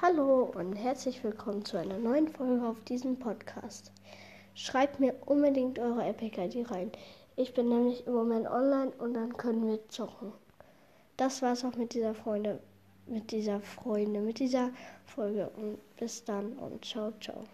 Hallo und herzlich willkommen zu einer neuen Folge auf diesem Podcast. Schreibt mir unbedingt eure Epic ID rein. Ich bin nämlich im Moment online und dann können wir zocken. Das war's auch mit dieser Freunde, mit dieser Freunde, mit dieser Folge und bis dann und ciao, ciao.